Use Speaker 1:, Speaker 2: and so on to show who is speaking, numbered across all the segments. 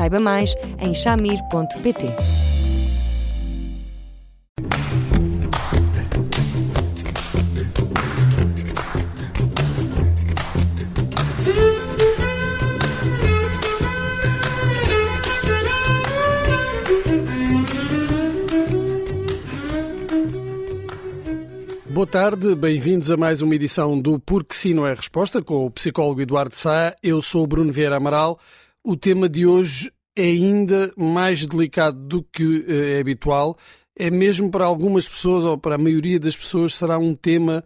Speaker 1: Saiba mais em chamir.pt.
Speaker 2: Boa tarde, bem-vindos a mais uma edição do Porque Sim Não é Resposta com o psicólogo Eduardo Sá. Eu sou Bruno Vieira Amaral. O tema de hoje é ainda mais delicado do que eh, é habitual. É mesmo para algumas pessoas, ou para a maioria das pessoas, será um tema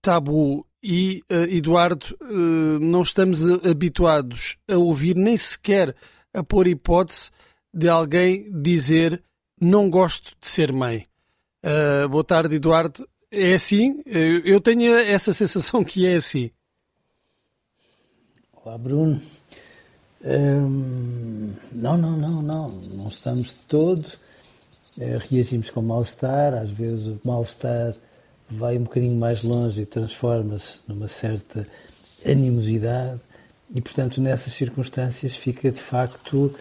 Speaker 2: tabu. E, uh, Eduardo, uh, não estamos habituados a ouvir, nem sequer a pôr hipótese de alguém dizer não gosto de ser mãe. Uh, boa tarde, Eduardo. É assim? Eu tenho essa sensação que é assim.
Speaker 3: Olá, Bruno. Hum, não, não, não, não. Não estamos de todo. É, reagimos com mal-estar. Às vezes o mal-estar vai um bocadinho mais longe e transforma-se numa certa animosidade. E, portanto, nessas circunstâncias fica de facto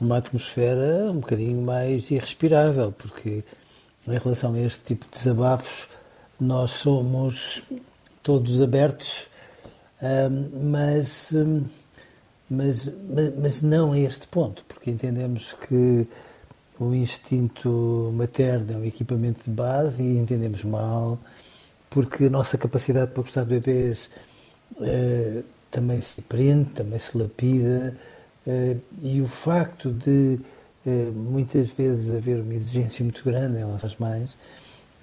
Speaker 3: uma atmosfera um bocadinho mais irrespirável, porque em relação a este tipo de desabafos nós somos todos abertos, hum, mas. Mas, mas, mas não a este ponto, porque entendemos que o instinto materno é um equipamento de base e entendemos mal, porque a nossa capacidade para gostar de bebês eh, também se aprende, também se lapida, eh, e o facto de eh, muitas vezes haver uma exigência muito grande em relação às mães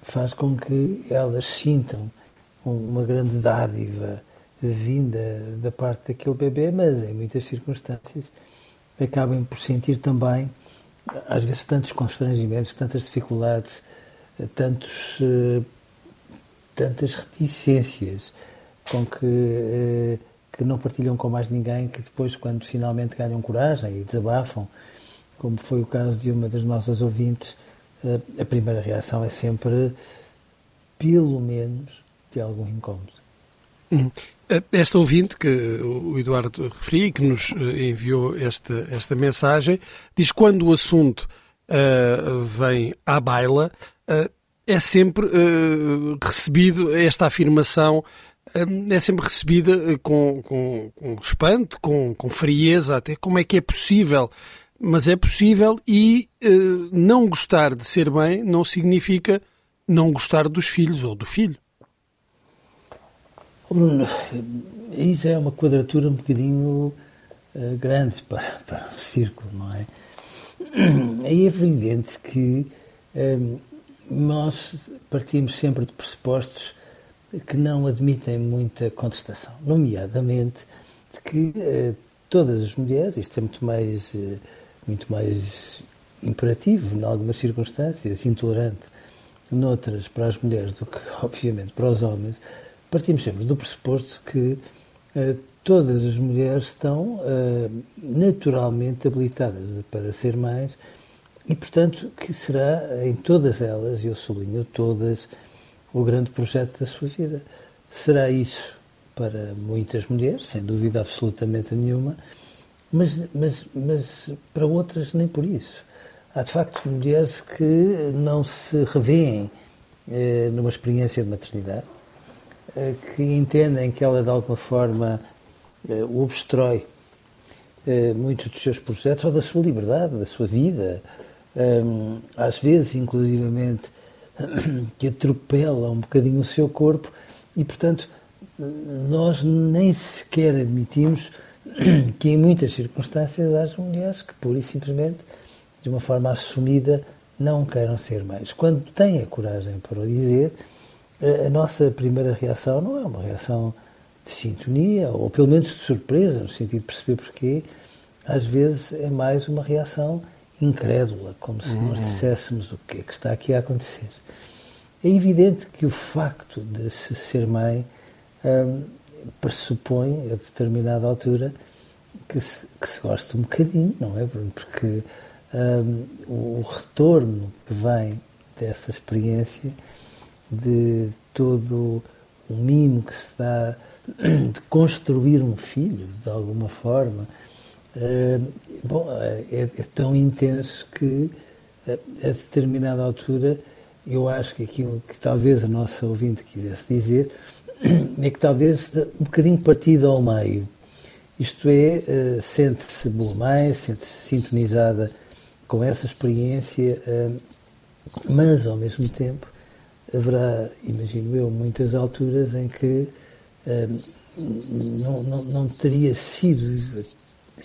Speaker 3: faz com que elas sintam uma grande dádiva vinda da parte daquele bebê, mas em muitas circunstâncias acabem por sentir também, às vezes, tantos constrangimentos, tantas dificuldades, tantos, eh, tantas reticências com que, eh, que não partilham com mais ninguém, que depois, quando finalmente ganham coragem e desabafam, como foi o caso de uma das nossas ouvintes, eh, a primeira reação é sempre, pelo menos, de algum incómodo.
Speaker 2: Uhum. Esta ouvinte que o Eduardo referia e que nos eh, enviou esta, esta mensagem diz que quando o assunto uh, vem à baila, uh, é sempre uh, recebido esta afirmação é sempre recebida com, com, com espanto, com, com frieza, até como é que é possível. Mas é possível e não gostar de ser mãe não significa não gostar dos filhos ou do filho.
Speaker 3: Bruno, isso é uma quadratura um bocadinho uh, grande para, para o círculo, não é? É evidente que um, ehm, nós partimos sempre de pressupostos que não admitem muita contestação, nomeadamente de que uh, todas as mulheres, isto é muito mais, uh, muito mais imperativo em algumas circunstâncias, intolerante noutras para as mulheres do que, obviamente, para os homens, partimos sempre do pressuposto que uh, todas as mulheres estão uh, naturalmente habilitadas para ser mães e, portanto, que será em todas elas, e eu sublinho todas, o grande projeto da sua vida. Será isso para muitas mulheres, sem dúvida absolutamente nenhuma, mas, mas, mas para outras nem por isso. Há de facto mulheres que não se revêem eh, numa experiência de maternidade, eh, que entendem que ela de alguma forma eh, obstrói eh, muitos dos seus projetos ou da sua liberdade, da sua vida, às vezes, inclusivamente, que atropela um bocadinho o seu corpo e, portanto, nós nem sequer admitimos que em muitas circunstâncias haja mulheres que pura e simplesmente, de uma forma assumida, não queiram ser mães. Quando têm a coragem para o dizer, a nossa primeira reação não é uma reação de sintonia, ou pelo menos de surpresa, no sentido de perceber porquê. Às vezes é mais uma reação incrédula, como se nós uhum. disséssemos o que é que está aqui a acontecer. É evidente que o facto de se ser mãe hum, pressupõe, a determinada altura, que se, que se goste um bocadinho, não é, Bruno? Porque um, o retorno que vem dessa experiência, de todo o mimo que se dá de construir um filho, de alguma forma, uh, bom, é, é, tão intenso que a, a determinada altura eu acho que aquilo que talvez a nossa ouvinte quisesse dizer é que talvez um bocadinho partido ao meio. Isto é, sente-se boa mãe, sente-se sintonizada com essa experiência, mas ao mesmo tempo haverá, imagino eu, muitas alturas em que uh, não, não, não, teria sido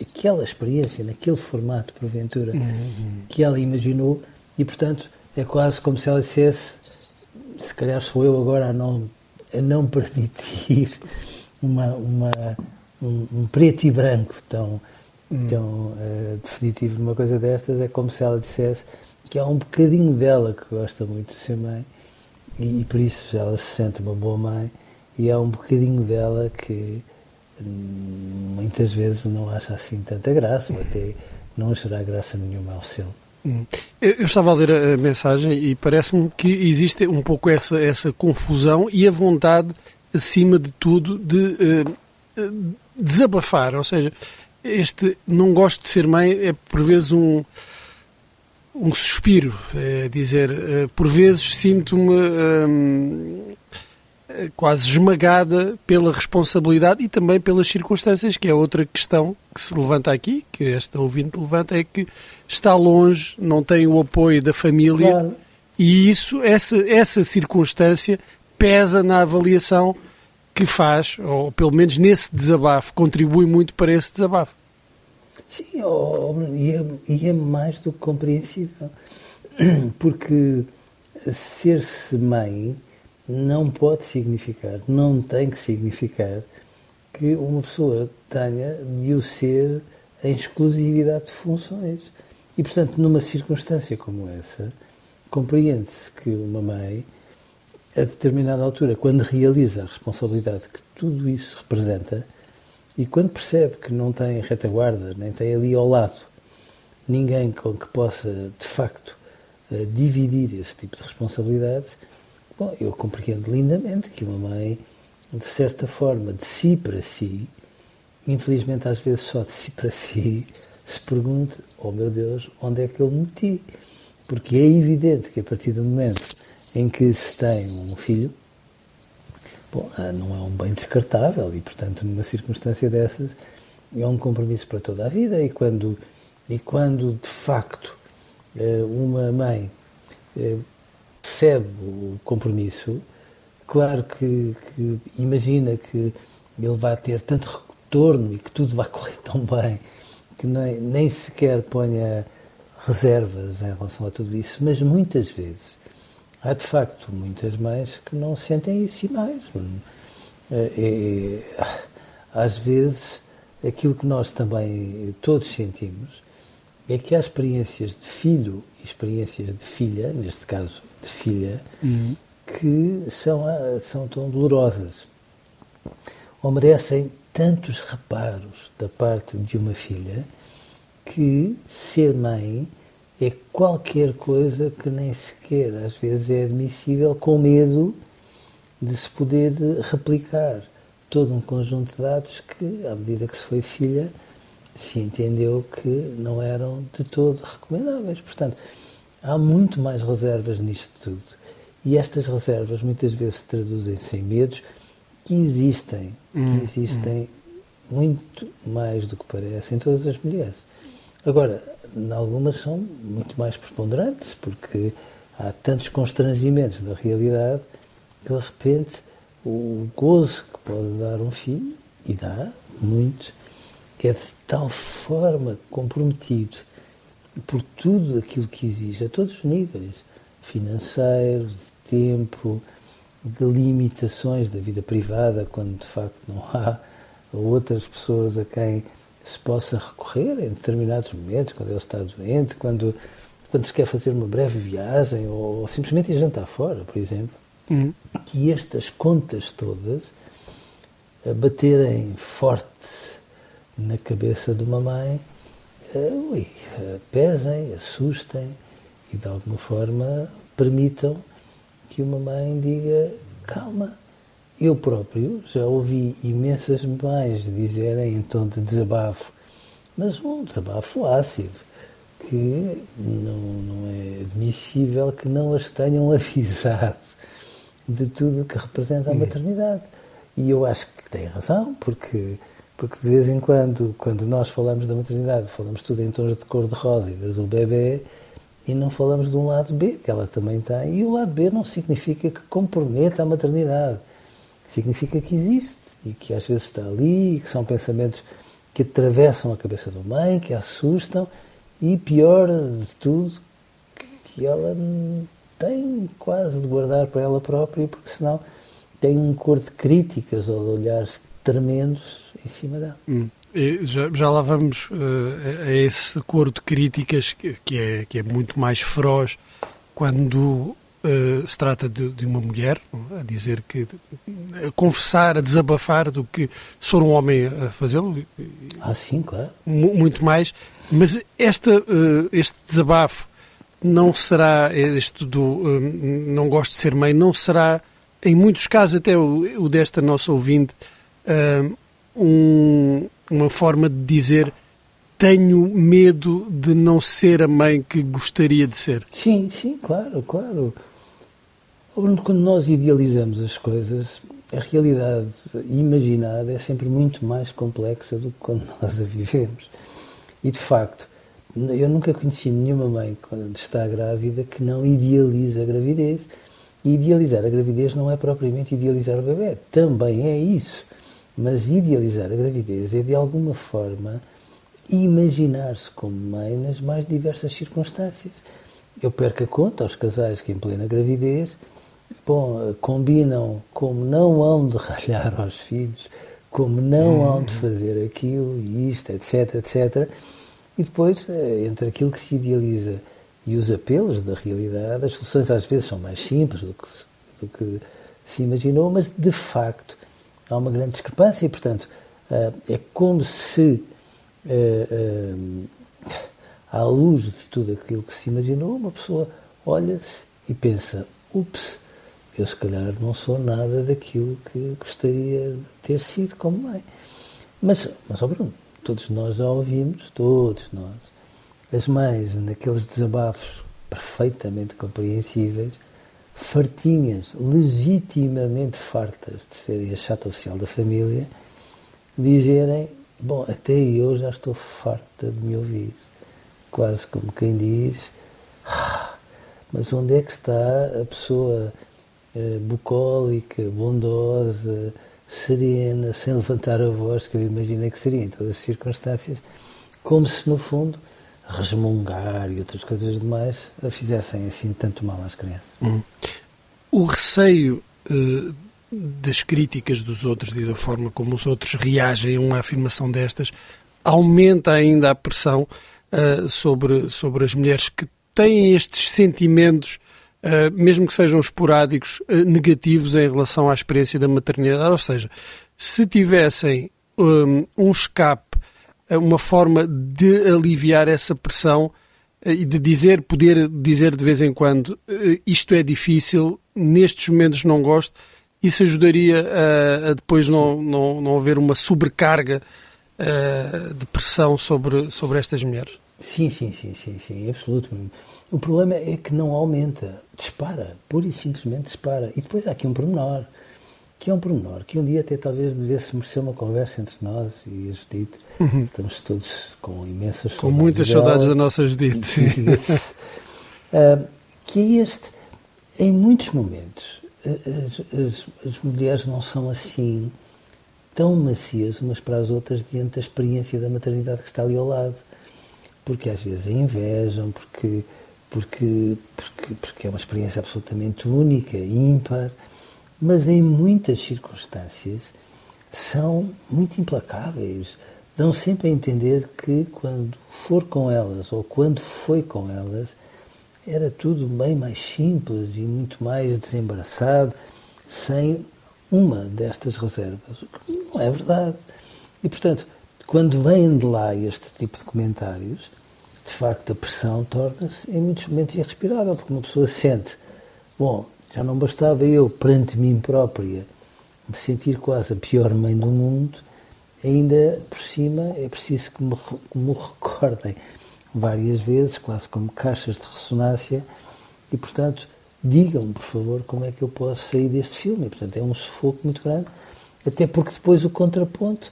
Speaker 3: aquela experiência, naquele formato, porventura, uhum. que ela imaginou, e portanto é quase como se ela dissesse: se calhar sou eu agora a não, a não permitir uma, uma, um, um preto e branco tão, hum. tão uh, definitivo numa coisa destas. É como se ela dissesse que há um bocadinho dela que gosta muito de ser mãe e, e por isso ela se sente uma boa mãe e há um bocadinho dela que hum, muitas vezes não acha assim tanta graça ou até não achará graça nenhuma ao seu.
Speaker 2: Eu estava a ler a mensagem e parece-me que existe um pouco essa, essa confusão e a vontade, acima de tudo, de uh, desabafar. Ou seja, este não gosto de ser mãe é por vezes um, um suspiro. É dizer, uh, por vezes sinto-me. Um, quase esmagada pela responsabilidade e também pelas circunstâncias, que é outra questão que se levanta aqui, que esta ouvinte levanta, é que está longe, não tem o apoio da família claro. e isso, essa, essa circunstância pesa na avaliação que faz, ou pelo menos nesse desabafo, contribui muito para esse desabafo.
Speaker 3: Sim, oh, e, é, e é mais do que compreensível, porque ser-se mãe não pode significar, não tem que significar que uma pessoa tenha de o ser em exclusividade de funções. E, portanto, numa circunstância como essa, compreende-se que uma mãe, a determinada altura, quando realiza a responsabilidade que tudo isso representa, e quando percebe que não tem retaguarda, nem tem ali ao lado ninguém com que possa, de facto, eh, dividir esse tipo de responsabilidades, Bom, eu compreendo lindamente que uma mãe, de certa forma, de si para si, infelizmente às vezes só de si para si, se pergunte, oh meu Deus, onde é que eu me meti? Porque é evidente que a partir do momento em que se tem um filho, bom, ah, não é um bem descartável e, portanto, numa circunstância dessas, é um compromisso para toda a vida e quando, e quando de facto, eh, uma mãe eh, percebe o compromisso, claro que, que, imagina que ele vai ter tanto retorno e que tudo vai correr tão bem que nem, nem sequer ponha reservas em relação a tudo isso, mas muitas vezes há de facto muitas mães que não sentem isso e mais. É, é, às vezes aquilo que nós também todos sentimos é que há experiências de filho e experiências de filha, neste caso de filha, uhum. que são, são tão dolorosas. Ou merecem tantos reparos da parte de uma filha que ser mãe é qualquer coisa que nem sequer às vezes é admissível, com medo de se poder replicar todo um conjunto de dados que, à medida que se foi filha, se entendeu que não eram de todo recomendáveis. Portanto, há muito mais reservas nisto tudo. E estas reservas muitas vezes se traduzem-se em medos que existem, hum, que existem hum. muito mais do que parece em todas as mulheres. Agora, algumas são muito mais preponderantes, porque há tantos constrangimentos da realidade que de repente o gozo que pode dar um filho, e dá muitos, é de tal forma comprometido por tudo aquilo que exige, a todos os níveis, financeiros, de tempo, de limitações da vida privada, quando de facto não há outras pessoas a quem se possa recorrer em determinados momentos, quando ele está doente, quando, quando se quer fazer uma breve viagem ou, ou simplesmente ir jantar fora, por exemplo, uhum. que estas contas todas a baterem forte na cabeça de uma mãe, uh, ui, uh, pesem, assustem e de alguma forma permitam que uma mãe diga calma. Eu próprio já ouvi imensas mães dizerem em tom de desabafo, mas um desabafo ácido, que não, não é admissível que não as tenham avisado de tudo o que representa a maternidade. E eu acho que tem razão, porque, porque de vez em quando, quando nós falamos da maternidade, falamos tudo em tons de cor-de-rosa e de azul bebê, e não falamos de um lado B, que ela também tem. E o lado B não significa que comprometa a maternidade. Significa que existe e que às vezes está ali, que são pensamentos que atravessam a cabeça da mãe, que a assustam, e pior de tudo, que ela tem quase de guardar para ela própria, porque senão tem um cor de críticas ou de olhares tremendos em cima dela. Hum.
Speaker 2: Já, já, lá vamos uh, a esse coro de críticas que, que, é, que é muito mais feroz quando uh, se trata de, de, uma mulher, a dizer que. a confessar, a desabafar do que se for um homem a fazê-lo.
Speaker 3: Ah, sim, claro.
Speaker 2: Muito mais. Mas esta, uh, este desabafo não será, este do não gosto de ser mãe, não será, em muitos casos, até o, o desta nossa ouvinte, um uma forma de dizer tenho medo de não ser a mãe que gostaria de ser.
Speaker 3: Sim, sim, claro, claro. Quando nós idealizamos as coisas, a realidade imaginada é sempre muito mais complexa do que quando nós a vivemos. E de facto, eu nunca conheci nenhuma mãe quando está grávida que não idealiza a gravidez. E idealizar a gravidez não é propriamente idealizar o bebê, também é isso. Mas idealizar a gravidez é, de alguma forma, imaginar-se como mãe nas mais diversas circunstâncias. Eu perco a conta aos casais que, em plena gravidez, bom, combinam como não hão de ralhar aos filhos, como não hão de fazer aquilo e isto, etc, etc. E depois, eh, entre aquilo que se idealiza e os apelos da realidade, as soluções às vezes são mais simples do que, do que se imaginou, mas de facto há uma grande discrepância e, portanto, eh, é como se, eh, à luz de tudo aquilo que se imaginou, uma pessoa olha-se e pensa: ups, eu se calhar não sou nada daquilo que gostaria de ter sido como mãe. Mas, mas oh Bruno, todos nós já ouvimos, todos nós, as mães naqueles desabafos perfeitamente compreensíveis, fartinhas, legitimamente fartas de serem a chata oficial da família, dizerem: Bom, até eu já estou farta de me ouvir. Quase como quem diz: ah, Mas onde é que está a pessoa bucólica, bondosa, serena, sem levantar a voz, que eu imaginei que seria em todas as circunstâncias, como se no fundo resmungar e outras coisas demais fizessem assim tanto mal às crianças. Uhum.
Speaker 2: O receio uh, das críticas dos outros e da forma como os outros reagem a uma afirmação destas aumenta ainda a pressão uh, sobre, sobre as mulheres que têm estes sentimentos, uh, mesmo que sejam esporádicos, negativos em relação à experiência da maternidade. Ou seja, se tivessem um, um escape uma forma de aliviar essa pressão e de dizer, poder dizer de vez em quando isto é difícil, nestes momentos não gosto, isso ajudaria a, a depois não, não, não haver uma sobrecarga uh, de pressão sobre, sobre estas mulheres?
Speaker 3: Sim, sim, sim, sim, sim, absolutamente. O problema é que não aumenta, dispara, pura e simplesmente dispara. E depois há aqui um pormenor que é um pormenor, que um dia até talvez devesse merecer uma conversa entre nós e a Judite. Uhum. Estamos todos com imensas
Speaker 2: Com muitas dela, saudades da nossa Judite.
Speaker 3: uh, que é este, em muitos momentos, as, as, as, mulheres não são assim tão macias umas para as outras diante da experiência da maternidade que está ali ao lado. Porque às vezes a invejam, porque, porque, porque, porque é uma experiência absolutamente única, ímpar mas em muitas circunstâncias são muito implacáveis. dão sempre a entender que quando for com elas ou quando foi com elas, era tudo bem mais simples e muito mais desembaraçado, sem uma destas reservas, o que não é verdade. E, portanto, quando vêm de lá este tipo de comentários, de facto a pressão torna-se em muitos momentos irrespirável, porque uma pessoa sente, bom, já não bastava eu, perante mim própria, me sentir quase a pior mãe do mundo, ainda por cima é preciso que me, que me recordem várias vezes, quase como caixas de ressonância, e portanto digam por favor como é que eu posso sair deste filme. E, portanto é um sufoco muito grande, até porque depois o contraponto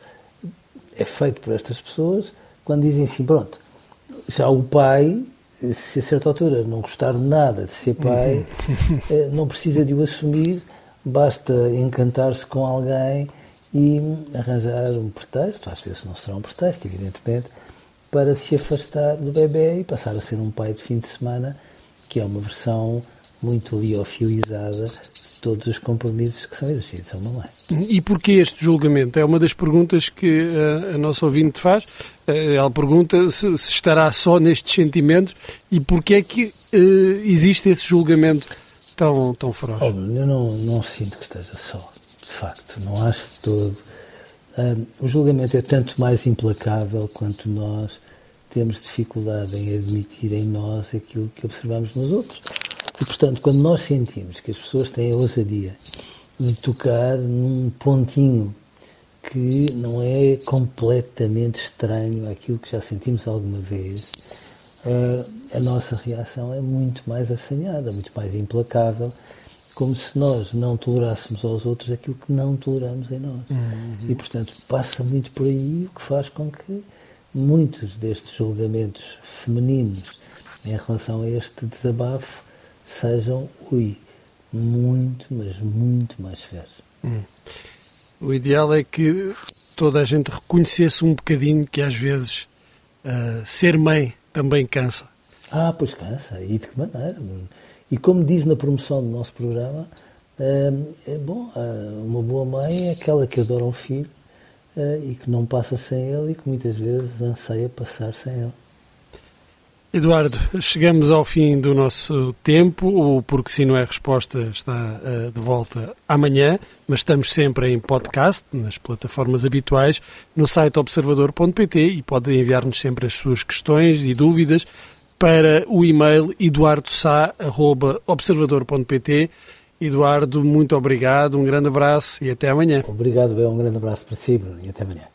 Speaker 3: é feito por estas pessoas quando dizem assim, pronto, já o pai, se a certa altura não gostar de nada de ser pai, uhum. Eh, não precisa de o assumir, basta encantar-se com alguém e arranjar um pretexto, às vezes não será um pretexto, evidentemente, para se afastar do bebê e passar a ser um pai de fim de semana, que é uma versão muito liofilizada todos os compromissos que são exigidos a uma mãe.
Speaker 2: E porquê este julgamento? É uma das perguntas que a, eh, a nossa ouvinte faz. Eh, ela pergunta se, se, estará só nestes sentimentos e porquê é que uh, existe esse julgamento tão, tão feroz.
Speaker 3: Eu não, não sinto que esteja só de facto, não acho de todo. Um, o julgamento é tanto mais implacável quanto nós temos dificuldade em admitir em nós aquilo que observamos nos outros. E, portanto, quando nós sentimos que as pessoas têm a ousadia de tocar num pontinho que não é completamente estranho àquilo que já sentimos alguma vez, uh, a nossa reação é muito mais assanhada, muito mais implacável como se nós não tolerássemos aos outros aquilo que não toleramos em nós. Uhum. E, portanto, passa muito por aí, o que faz com que muitos destes julgamentos femininos em relação a este desabafo sejam, ui, muito, mas muito mais severos. Uhum.
Speaker 2: O ideal é que toda a gente reconhecesse um bocadinho que às vezes uh, ser mãe também cansa.
Speaker 3: Ah, pois cansa. E de que maneira? E como diz na promoção do nosso programa, é, é bom, eh, uma boa mãe é aquela que adora um filho é, e que não passa sem ele e que muitas vezes anseia passar sem ele.
Speaker 2: Eduardo, chegamos ao fim do nosso tempo. O Porque Sim Não é Resposta está uh, de volta amanhã, mas estamos sempre em podcast, nas plataformas habituais, no site observador.pt e podem enviar-nos sempre as suas questões e dúvidas para o e-mail eduardosá.observador.pt. Eduardo, muito obrigado, um grande abraço e até amanhã.
Speaker 3: Obrigado, Bel, um grande abraço para si e até amanhã.